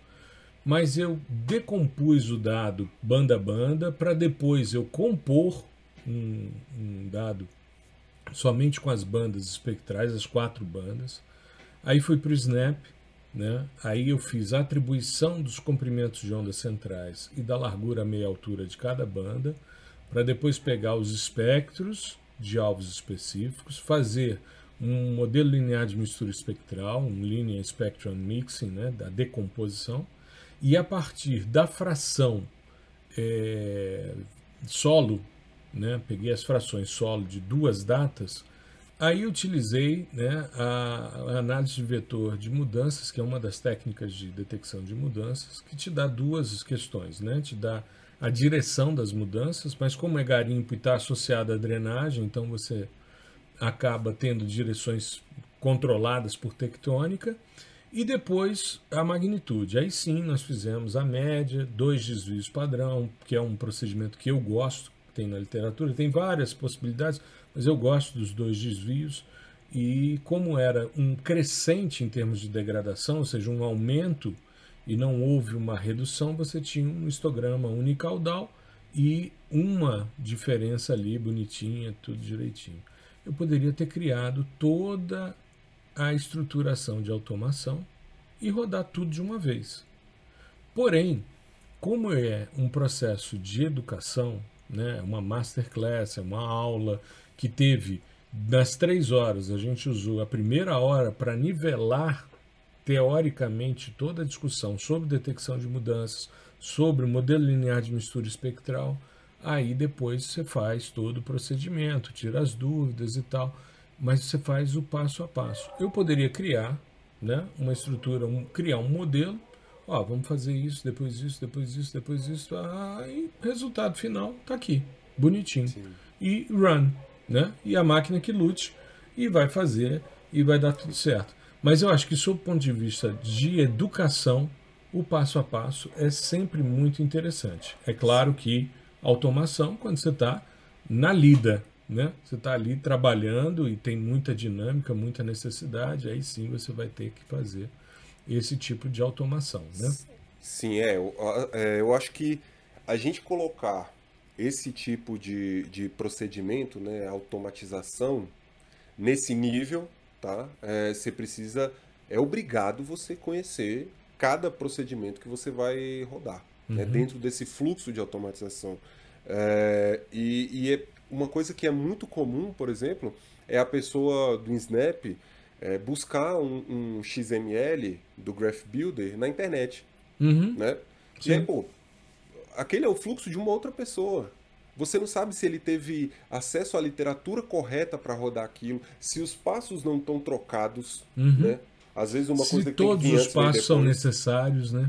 mas eu decompus o dado banda a banda para depois eu compor um, um, dado somente com as bandas espectrais, as quatro bandas. Aí fui para o Snap, né? aí eu fiz a atribuição dos comprimentos de ondas centrais e da largura meia altura de cada banda, para depois pegar os espectros de alvos específicos, fazer um modelo linear de mistura espectral, um Linear Spectrum Mixing, né, da decomposição, e a partir da fração é, solo, né, peguei as frações solo de duas datas, aí utilizei né, a, a análise de vetor de mudanças, que é uma das técnicas de detecção de mudanças, que te dá duas questões, né, te dá a direção das mudanças, mas como é garimpo e está associado à drenagem, então você acaba tendo direções controladas por tectônica. E depois a magnitude. Aí sim nós fizemos a média, dois desvios padrão, que é um procedimento que eu gosto, tem na literatura, tem várias possibilidades, mas eu gosto dos dois desvios. E como era um crescente em termos de degradação, ou seja, um aumento e não houve uma redução, você tinha um histograma unicaudal e uma diferença ali bonitinha, tudo direitinho. Eu poderia ter criado toda a estruturação de automação e rodar tudo de uma vez. Porém, como é um processo de educação, né, uma masterclass, é uma aula que teve nas três horas, a gente usou a primeira hora para nivelar teoricamente, toda a discussão sobre detecção de mudanças, sobre o modelo linear de mistura espectral, aí depois você faz todo o procedimento, tira as dúvidas e tal, mas você faz o passo a passo. Eu poderia criar né, uma estrutura, um, criar um modelo, ó, vamos fazer isso, depois isso, depois isso, depois isso, ah, e resultado final está aqui, bonitinho. Sim. E run, né? E a máquina que lute e vai fazer e vai dar tudo certo. Mas eu acho que, sob o ponto de vista de educação, o passo a passo é sempre muito interessante. É claro que automação, quando você está na lida, né? você está ali trabalhando e tem muita dinâmica, muita necessidade, aí sim você vai ter que fazer esse tipo de automação. Né? Sim, é. Eu, é, eu acho que a gente colocar esse tipo de, de procedimento, né, automatização, nesse nível, tá? É, você precisa, é obrigado você conhecer cada procedimento que você vai rodar, né? uhum. né? dentro desse fluxo de automatização. É, e, e é uma coisa que é muito comum, por exemplo, é a pessoa do Snap é, buscar um, um, XML do Graph Builder na internet. Uhum. Né? E aí, pô, aquele é o fluxo de uma outra pessoa. Você não sabe se ele teve acesso à literatura correta para rodar aquilo, se os passos não estão trocados, uhum. né? Às vezes uma se coisa que todos tem os passos são necessários, né?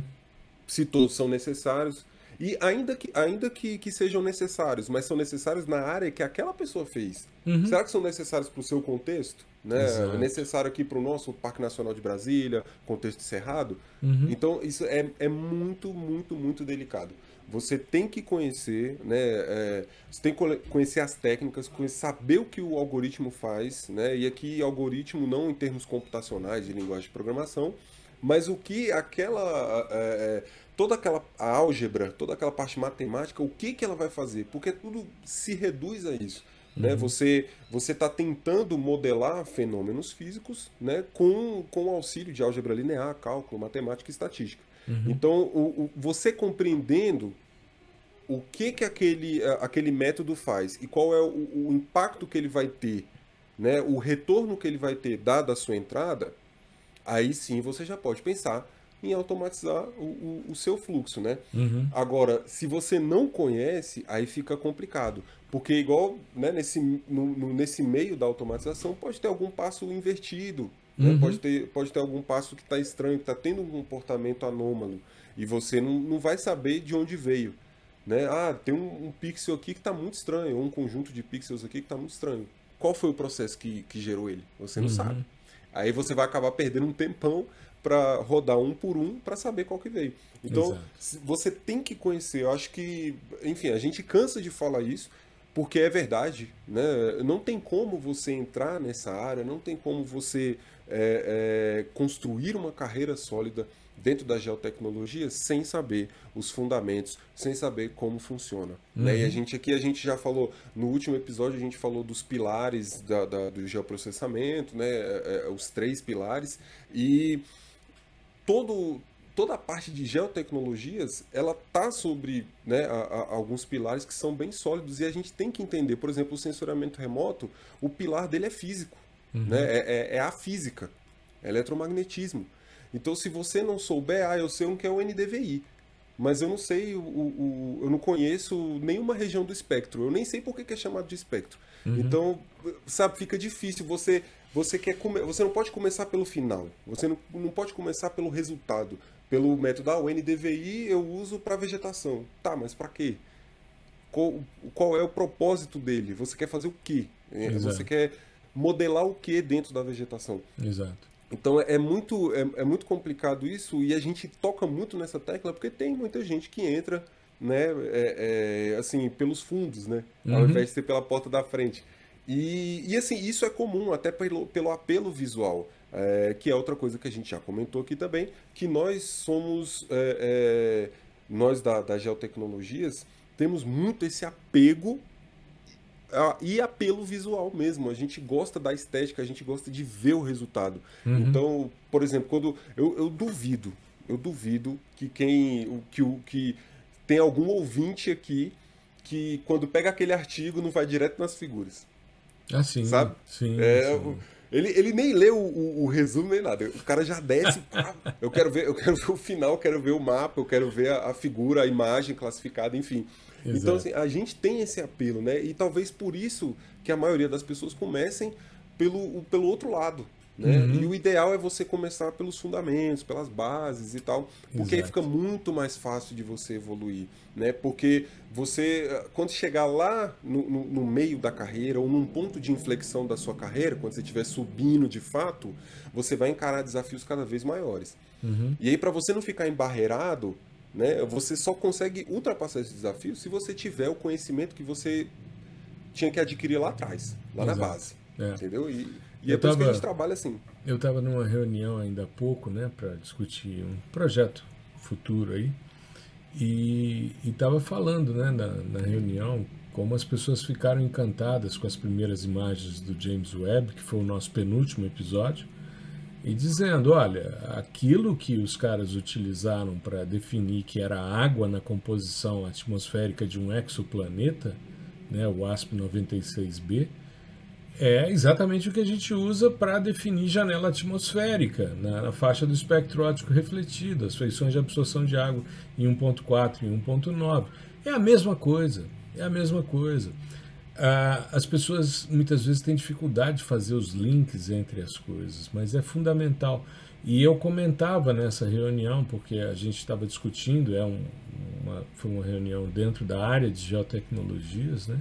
Se todos são necessários. E ainda que, ainda que, que sejam necessários, mas são necessários na área que aquela pessoa fez. Uhum. Será que são necessários para o seu contexto? Né? É necessário aqui para o nosso Parque Nacional de Brasília, contexto cerrado? Uhum. Então, isso é, é muito, muito, muito delicado. Você tem que conhecer, né? É, você tem que conhecer as técnicas, conhecer, saber o que o algoritmo faz, né? E aqui algoritmo não em termos computacionais de linguagem de programação, mas o que aquela é, é toda aquela álgebra, toda aquela parte matemática, o que, que ela vai fazer? Porque tudo se reduz a isso. Né? Uhum. Você você está tentando modelar fenômenos físicos né? com, com o auxílio de álgebra linear, cálculo, matemática e estatística. Uhum. Então, o, o, você compreendendo o que, que aquele, aquele método faz e qual é o, o impacto que ele vai ter, né? o retorno que ele vai ter dado a sua entrada, aí sim você já pode pensar em automatizar o, o, o seu fluxo, né? Uhum. Agora, se você não conhece, aí fica complicado. Porque igual né, nesse, no, no, nesse meio da automatização pode ter algum passo invertido, né? Uhum. pode, ter, pode ter algum passo que está estranho, que está tendo um comportamento anômalo. E você não, não vai saber de onde veio. Né? Ah, tem um, um pixel aqui que está muito estranho, ou um conjunto de pixels aqui que está muito estranho. Qual foi o processo que, que gerou ele? Você não uhum. sabe. Aí você vai acabar perdendo um tempão para rodar um por um para saber qual que veio. Então, Exato. você tem que conhecer. Eu acho que, enfim, a gente cansa de falar isso, porque é verdade. Né? Não tem como você entrar nessa área, não tem como você é, é, construir uma carreira sólida dentro da geotecnologia sem saber os fundamentos, sem saber como funciona. Uhum. Né? E a gente aqui a gente já falou no último episódio a gente falou dos pilares da, da, do geoprocessamento, né? É, é, os três pilares e todo, toda a parte de geotecnologias, ela tá sobre né, a, a, alguns pilares que são bem sólidos e a gente tem que entender, por exemplo, o sensoriamento remoto, o pilar dele é físico, uhum. né, é, é, é, a física, é eletromagnetismo. Então, se você não souber, ah, eu sei um que é o NDVI, mas eu não sei, o, o, eu não conheço nenhuma região do espectro, eu nem sei por que é chamado de espectro. Uhum. Então, sabe, fica difícil você você quer come... você não pode começar pelo final. Você não, não pode começar pelo resultado, pelo método ah, o NDVI eu uso para vegetação. Tá, mas para quê? Qual, qual, é o propósito dele? Você quer fazer o quê? É, Exato. Você quer modelar o que dentro da vegetação? Exato. Então é muito, é, é, muito complicado isso e a gente toca muito nessa tecla porque tem muita gente que entra, né, é, é, assim, pelos fundos, né, uhum. ao invés de ser pela porta da frente. E, e assim, isso é comum até pelo, pelo apelo visual, é, que é outra coisa que a gente já comentou aqui também, que nós somos, é, é, nós da, da Geotecnologias, temos muito esse apego e apelo visual mesmo. A gente gosta da estética, a gente gosta de ver o resultado. Uhum. Então, por exemplo, quando eu, eu duvido, eu duvido que quem que que tem algum ouvinte aqui que quando pega aquele artigo não vai direto nas figuras. Ah, sim. Sabe? Sim. É, sim. Ele, ele nem lê o, o, o, resumo nem nada. O cara já desce. eu quero ver, eu quero ver o final, eu quero ver o mapa, eu quero ver a, a figura, a imagem classificada, enfim. Exato. Então, assim, a gente tem esse apelo, né? E talvez por isso que a maioria das pessoas comecem pelo, pelo outro lado. Né? Uhum. E o ideal é você começar pelos fundamentos, pelas bases e tal, porque aí fica muito mais fácil de você evoluir, né? Porque você, quando chegar lá no, no, no, meio da carreira ou num ponto de inflexão da sua carreira, quando você estiver subindo de fato, você vai encarar desafios cada vez maiores. Uhum. E aí para você não ficar embarreirado, né? Você só consegue ultrapassar esse desafio se você tiver o conhecimento que você tinha que adquirir lá atrás, lá Exato. na base, É. entendeu? E, e Eu é por isso que a gente trabalha assim. Eu estava numa reunião ainda há pouco, né, para discutir um projeto futuro aí, e estava falando, né, na, na reunião, como as pessoas ficaram encantadas com as primeiras imagens do James Webb, que foi o nosso penúltimo episódio, e dizendo, olha, aquilo que os caras utilizaram para definir que era água na composição atmosférica de um exoplaneta, né, o ASP 96b, É exatamente o que a gente usa para definir janela atmosférica na, na, faixa do espectro óptico refletido, as feições de absorção de água em 1.4 e 1.9. É a mesma coisa, é a mesma coisa. Ah, as pessoas muitas vezes têm dificuldade de fazer os links entre as coisas, mas é fundamental. E eu comentava nessa reunião, porque a gente estava discutindo, é um, uma, foi uma reunião dentro da área de geotecnologias, né?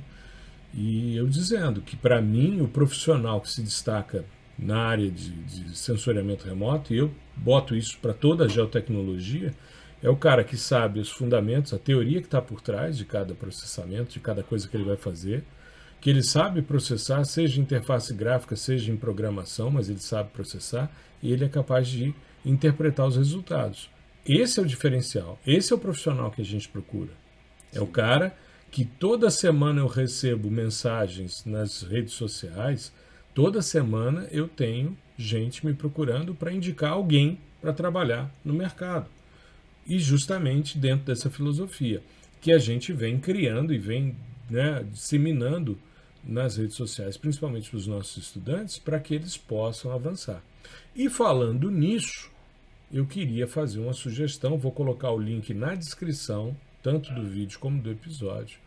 E eu dizendo que, para mim, o profissional que se destaca na área de, de sensoriamento remoto, e eu boto isso para toda a geotecnologia, é o cara que sabe os fundamentos, a teoria que está por trás de cada processamento, de cada coisa que ele vai fazer, que ele sabe processar, seja em interface gráfica, seja em programação, mas ele sabe processar e ele é capaz de interpretar os resultados. Esse é o diferencial, esse é o profissional que a gente procura. É o cara que toda semana eu recebo mensagens nas redes sociais, toda semana eu tenho gente me procurando para indicar alguém para trabalhar no mercado. E justamente dentro dessa filosofia que a gente vem criando e vem né, disseminando nas redes sociais, principalmente para os nossos estudantes, para que eles possam avançar. E falando nisso, eu queria fazer uma sugestão, vou colocar o link na descrição tanto do vídeo como do episódio,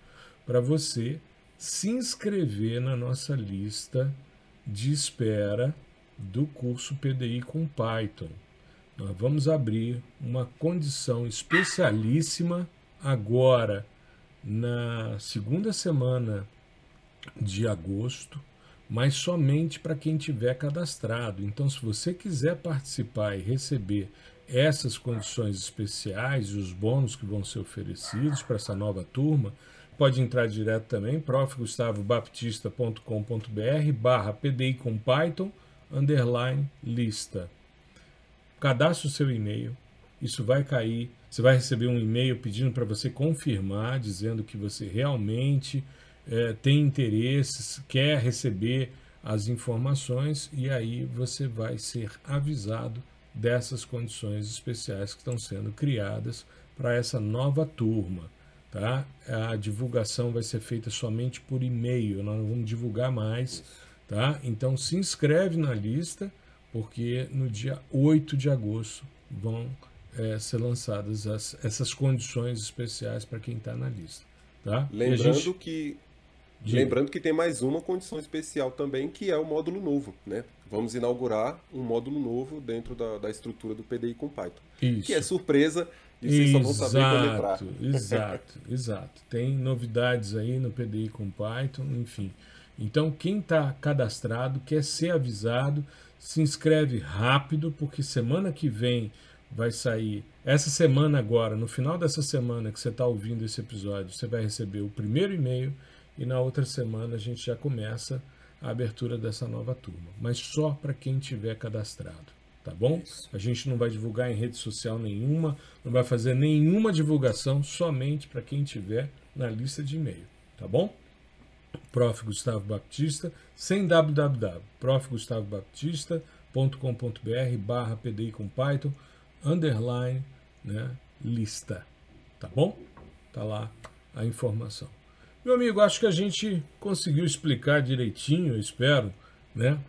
para você se inscrever na nossa lista de espera do curso PDI com Python. Nós vamos abrir uma condição especialíssima agora na segunda semana de agosto, mas somente para quem tiver cadastrado. Então, se você quiser participar e receber essas condições especiais e os bônus que vão ser oferecidos para essa nova turma, pode entrar direto também, profgustavobaptista.com.br barra PDI com Python, underline lista. Cadastre o seu e-mail, isso vai cair, você vai receber um e-mail pedindo para você confirmar, dizendo que você realmente é, tem interesses, quer receber as informações e aí você vai ser avisado dessas condições especiais que estão sendo criadas para essa nova turma. Tá? A divulgação vai ser feita somente por e-mail, nós não vamos divulgar mais. Tá? Então se inscreve na lista, porque no dia 8 de agosto vão é, ser lançadas as, essas condições especiais para quem está na lista. Tá? Lembrando gente... que de... Lembrando que tem mais uma condição especial também, que é o módulo novo, né? Vamos inaugurar um módulo novo dentro da, da estrutura do PDI com Python. Isso. Que é surpresa e vocês exato, só vão saber quando entrar. Exato, exato. Tem novidades aí no PDI com Python, enfim. Então, quem está cadastrado, quer ser avisado, se inscreve rápido, porque semana que vem vai sair. Essa semana agora, no final dessa semana que você está ouvindo esse episódio, você vai receber o primeiro e-mail e na outra semana a gente já começa a abertura dessa nova turma, mas só para quem tiver cadastrado, tá bom? A gente não vai divulgar em rede social nenhuma, não vai fazer nenhuma divulgação, somente para quem tiver na lista de e-mail, tá bom? Prof. Gustavo Baptista, sem www, profgustavobaptista.com.br barra PDI com Python, underline, né, lista, tá bom? Tá lá a informação. Meu amigo, acho que a gente conseguiu explicar direitinho, espero, né?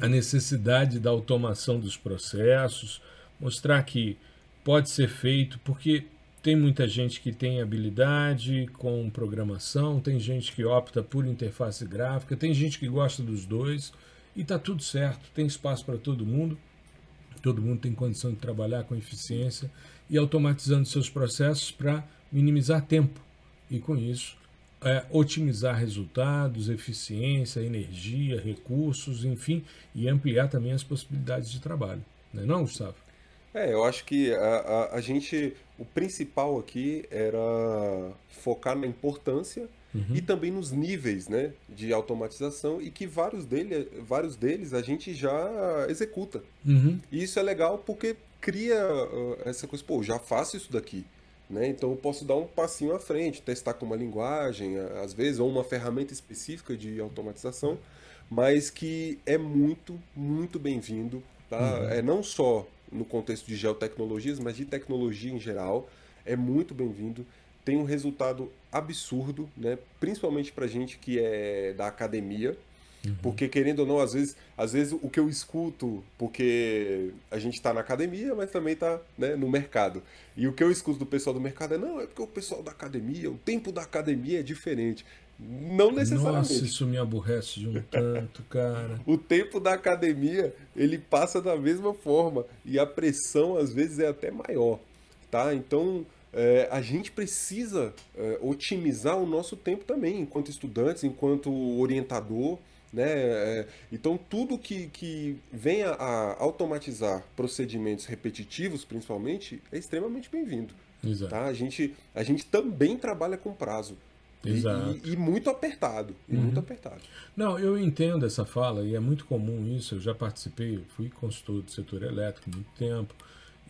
A necessidade da automação dos processos, mostrar que pode ser feito, porque tem muita gente que tem habilidade com programação, tem gente que opta por interface gráfica, tem gente que gosta dos dois e está tudo certo, tem espaço para todo mundo, todo mundo tem condição de trabalhar com eficiência e automatizando seus processos para minimizar tempo e com isso é, otimizar resultados, eficiência, energia, recursos, enfim, e ampliar também as possibilidades de trabalho. Não é não, Gustavo? É, eu acho que a, a, a gente, o principal aqui era focar na importância uhum. e também nos níveis né, de automatização e que vários, dele, vários deles a gente já executa. Uhum. E isso é legal porque cria uh, essa coisa, pô, já faço isso daqui. Né? Então eu posso dar um passinho à frente, testar com uma linguagem, às vezes, ou uma ferramenta específica de automatização, mas que é muito, muito bem-vindo. Tá? Uhum. É não só no contexto de geotecnologias, mas de tecnologia em geral. É muito bem-vindo. Tem um resultado absurdo, né? principalmente para gente que é da academia. Uhum. Porque, querendo ou não, às vezes, às vezes o que eu escuto, porque a gente está na academia, mas também está né, no mercado. E o que eu escuto do pessoal do mercado é: não, é porque o pessoal da academia, o tempo da academia é diferente. Não necessariamente. Nossa, isso me aborrece de um tanto, cara. o tempo da academia, ele passa da mesma forma. E a pressão, às vezes, é até maior. Tá? Então, é, a gente precisa é, otimizar o nosso tempo também, enquanto estudantes, enquanto orientador. Né? É, então, tudo que, que venha a automatizar procedimentos repetitivos, principalmente, é extremamente bem-vindo. Tá? A, gente, a gente também trabalha com prazo. Exato. E, e, muito apertado. E uhum. muito apertado. Não, eu entendo essa fala e é muito comum isso. Eu já participei, fui consultor do setor elétrico muito tempo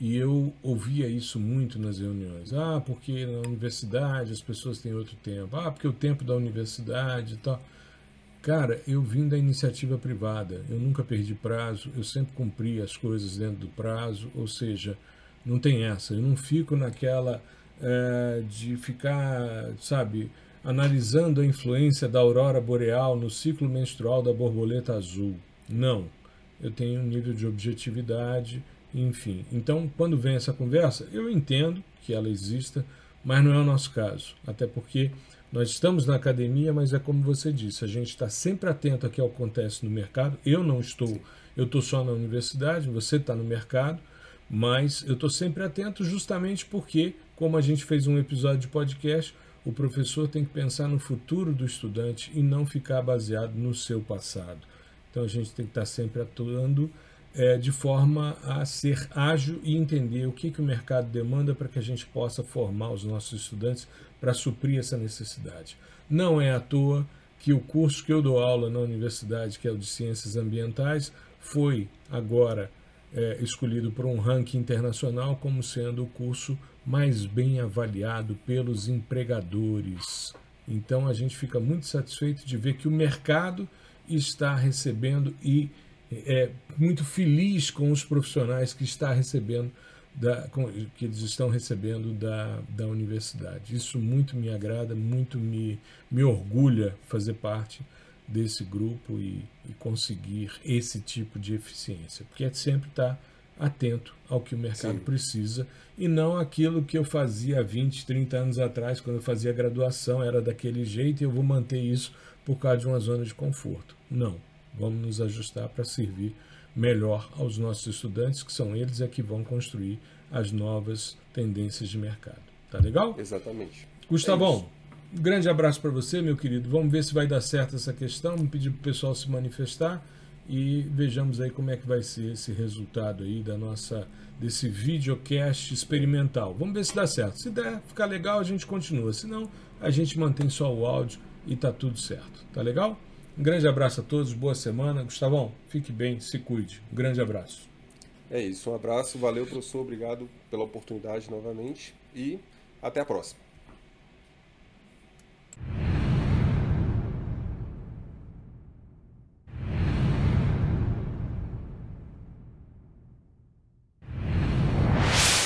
e eu ouvia isso muito nas reuniões. Ah, porque na universidade as pessoas têm outro tempo. Ah, porque o tempo da universidade e tal. Cara, eu vim da iniciativa privada. Eu nunca perdi prazo. Eu sempre cumpri as coisas dentro do prazo. Ou seja, não tem essa. Eu não fico naquela é, de ficar, sabe, analisando a influência da aurora boreal no ciclo menstrual da borboleta azul. Não. Eu tenho um nível de objetividade, enfim. Então, quando vem essa conversa, eu entendo que ela exista, mas não é o nosso caso. Até porque nós estamos na academia, mas é como você disse, a gente está sempre atento ao que acontece no mercado. Eu não estou, eu estou só na universidade, você está no mercado, mas eu estou sempre atento justamente porque, como a gente fez um episódio de podcast, o professor tem que pensar no futuro do estudante e não ficar baseado no seu passado. Então a gente tem que estar sempre atuando é, de forma a ser ágil e entender o que, que o mercado demanda para que a gente possa formar os nossos estudantes para suprir essa necessidade. Não é à toa que o curso que eu dou aula na universidade, que é o de Ciências Ambientais, foi agora é, escolhido por um ranking internacional como sendo o curso mais bem avaliado pelos empregadores. Então a gente fica muito satisfeito de ver que o mercado está recebendo e é muito feliz com os profissionais que está recebendo da, que eles estão recebendo da, da universidade. Isso muito me agrada, muito me, me orgulha fazer parte desse grupo e, e conseguir esse tipo de eficiência, porque é sempre estar atento ao que o mercado Sim. precisa e não aquilo que eu fazia 20, 30 anos atrás, quando eu fazia graduação, era daquele jeito e eu vou manter isso por causa de uma zona de conforto. Não, vamos nos ajustar para servir melhor aos nossos estudantes, que são eles é que vão construir as novas tendências de mercado. Tá legal? Exatamente. Gustavão, é um grande abraço para você, meu querido. Vamos ver se vai dar certo essa questão. Vamos pedir para o pessoal se manifestar e vejamos aí como é que vai ser esse resultado aí da nossa desse videocast experimental. Vamos ver se dá certo. Se der, ficar legal, a gente continua. Se não, a gente mantém só o áudio e tá tudo certo. Tá legal? Um grande abraço a todos, boa semana. Gustavão, fique bem, se cuide. Um grande abraço. É isso, um abraço, valeu, professor, obrigado pela oportunidade novamente e até a próxima.